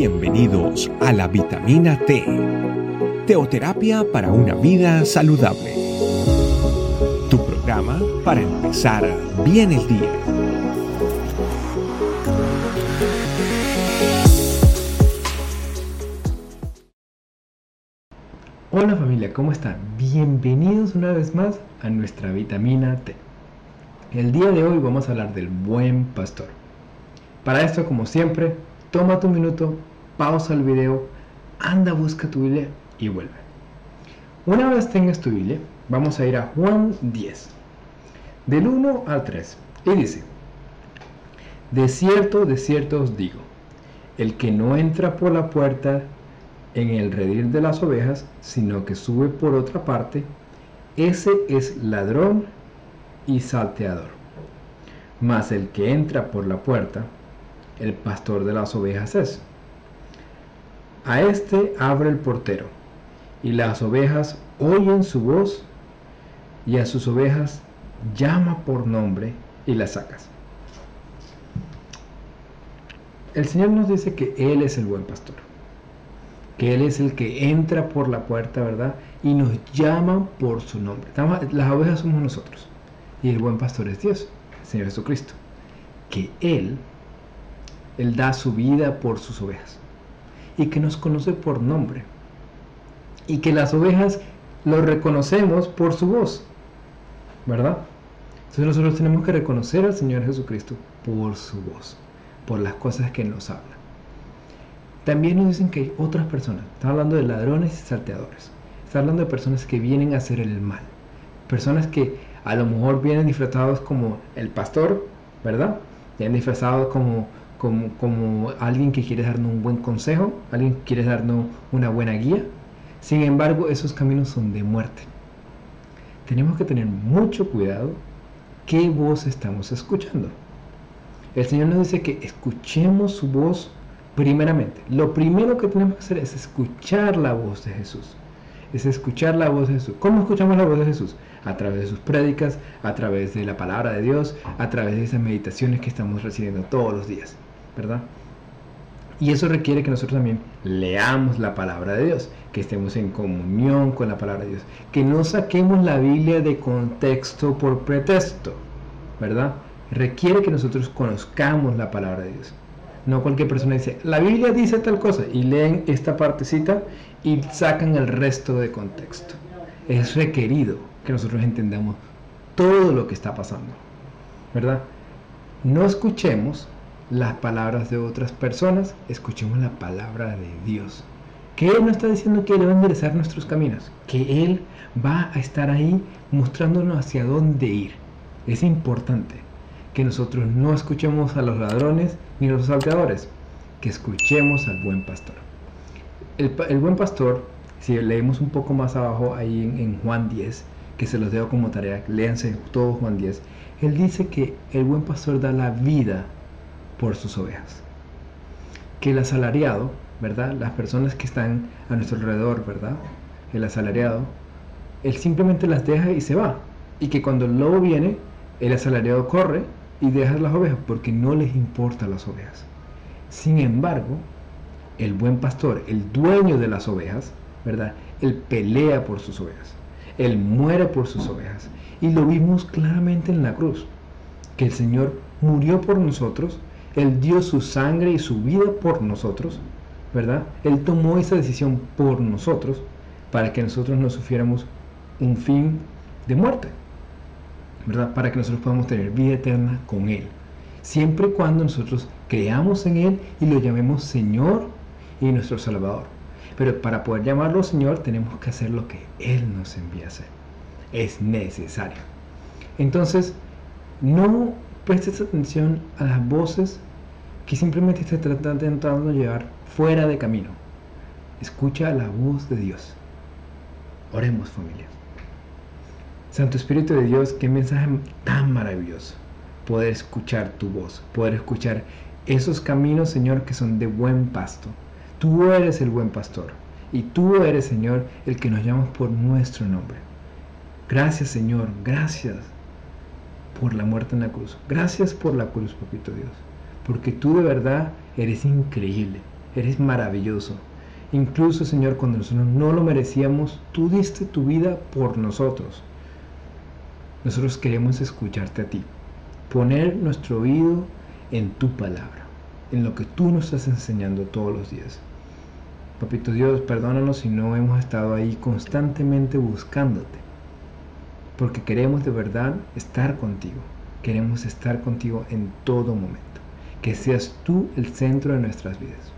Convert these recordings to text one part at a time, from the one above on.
Bienvenidos a la vitamina T, teoterapia para una vida saludable. Tu programa para empezar bien el día. Hola familia, ¿cómo están? Bienvenidos una vez más a nuestra vitamina T. El día de hoy vamos a hablar del buen pastor. Para esto, como siempre, toma tu minuto, pausa el video, anda, busca tu Biblia y vuelve. Una vez tengas tu Biblia, vamos a ir a Juan 10, del 1 al 3, y dice, de cierto, de cierto os digo, el que no entra por la puerta en el redil de las ovejas, sino que sube por otra parte, ese es ladrón y salteador. Mas el que entra por la puerta, el pastor de las ovejas es. A este abre el portero, y las ovejas oyen su voz, y a sus ovejas llama por nombre y las sacas. El Señor nos dice que Él es el buen pastor, que Él es el que entra por la puerta, ¿verdad? Y nos llama por su nombre. Las ovejas somos nosotros, y el buen pastor es Dios, el Señor Jesucristo, que Él él da su vida por sus ovejas y que nos conoce por nombre y que las ovejas lo reconocemos por su voz, ¿verdad? Entonces nosotros tenemos que reconocer al Señor Jesucristo por su voz, por las cosas que nos habla. También nos dicen que hay otras personas, está hablando de ladrones y salteadores, está hablando de personas que vienen a hacer el mal, personas que a lo mejor vienen disfrazados como el pastor, ¿verdad? Vienen disfrazados como como, alguien que quiere darnos un buen consejo, alguien que quiere darnos una buena guía. Sin embargo, esos caminos son de muerte. Tenemos que tener mucho cuidado qué voz estamos escuchando. El Señor nos dice que escuchemos su voz primeramente. Lo primero que tenemos que hacer es escuchar la voz de Jesús. Es escuchar la voz de Jesús. ¿Cómo escuchamos la voz de Jesús? A través de sus prédicas, a través de la palabra de Dios, a través de esas meditaciones que estamos recibiendo todos los días. ¿Verdad? Y eso requiere que nosotros también leamos la palabra de Dios, que estemos en comunión con la palabra de Dios, que no saquemos la Biblia de contexto por pretexto, ¿verdad? Requiere que nosotros conozcamos la palabra de Dios. No cualquier persona dice, la Biblia dice tal cosa, y leen esta partecita y sacan el resto de contexto. Es requerido que nosotros entendamos todo lo que está pasando, ¿verdad? No escuchemos las palabras de otras personas, escuchemos la palabra de Dios. Que Él no está diciendo que Él va a enderezar nuestros caminos, que Él va a estar ahí mostrándonos hacia dónde ir. Es importante que nosotros no escuchemos a los ladrones ni a los salteadores, que escuchemos al buen pastor. El, buen pastor, si leemos un poco más abajo ahí en, en Juan 10, que se los dejo como tarea, léanse todo Juan 10, él dice que el buen pastor da la vida por sus ovejas. Que el asalariado, ¿verdad? Las personas que están a nuestro alrededor, ¿verdad? El asalariado, él simplemente las deja y se va. Y que cuando el lobo viene, el asalariado corre y deja las ovejas porque no les importa las ovejas. Sin embargo, el buen pastor, el dueño de las ovejas, ¿verdad? Él pelea por sus ovejas. Él muere por sus ovejas. Y lo vimos claramente en la cruz, que el Señor murió por nosotros él dio su sangre y su vida por nosotros, ¿verdad? Él tomó esa decisión por nosotros para que nosotros no sufriéramos un fin de muerte, ¿verdad? Para que nosotros podamos tener vida eterna con Él. Siempre y cuando nosotros creamos en Él y lo llamemos Señor y nuestro Salvador. Pero para poder llamarlo Señor tenemos que hacer lo que Él nos envía a hacer. Es necesario. Entonces, no prestes atención a las voces que simplemente te están intentando llevar fuera de camino. Escucha la voz de Dios. Oremos familia. Santo Espíritu de Dios, qué mensaje tan maravilloso. Poder escuchar tu voz, poder escuchar esos caminos, Señor, que son de buen pasto. Tú eres el buen pastor y tú eres, Señor, el que nos llamas por nuestro nombre. Gracias, Señor, gracias por la muerte en la cruz. Gracias por la cruz, papito Dios. Porque tú de verdad eres increíble. Eres maravilloso. Incluso, Señor, cuando nosotros no lo merecíamos, tú diste tu vida por nosotros. Nosotros queremos escucharte a ti. Poner nuestro oído en tu palabra, en lo que tú nos estás enseñando todos los días. Papito Dios, perdónanos si no hemos estado ahí constantemente buscándote, porque queremos de verdad estar contigo, queremos estar contigo en todo momento, que seas tú el centro de nuestras vidas.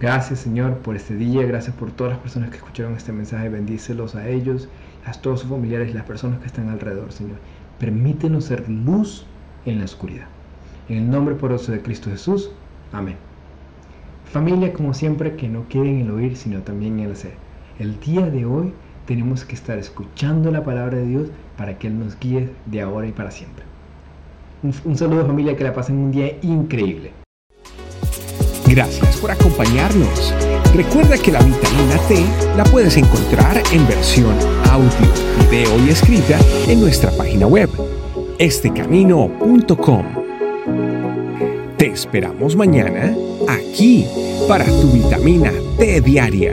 Gracias Señor por este día, gracias por todas las personas que escucharon este mensaje, bendícelos a ellos, a todos sus familiares y las personas que están alrededor, Señor. Permítenos ser luz en la oscuridad. En el nombre poderoso de Cristo Jesús. Amén. Familia, como siempre, que no quede en el oír, sino también en el hacer. El día de hoy tenemos que estar escuchando la palabra de Dios para que Él nos guíe de ahora y para siempre. Un, un saludo familia, que la pasen un día increíble. Gracias por acompañarnos. Recuerda que la vitamina T la puedes encontrar en versión audio, video y escrita en nuestra página web, estecamino.com. Te esperamos mañana aquí para tu vitamina T diaria.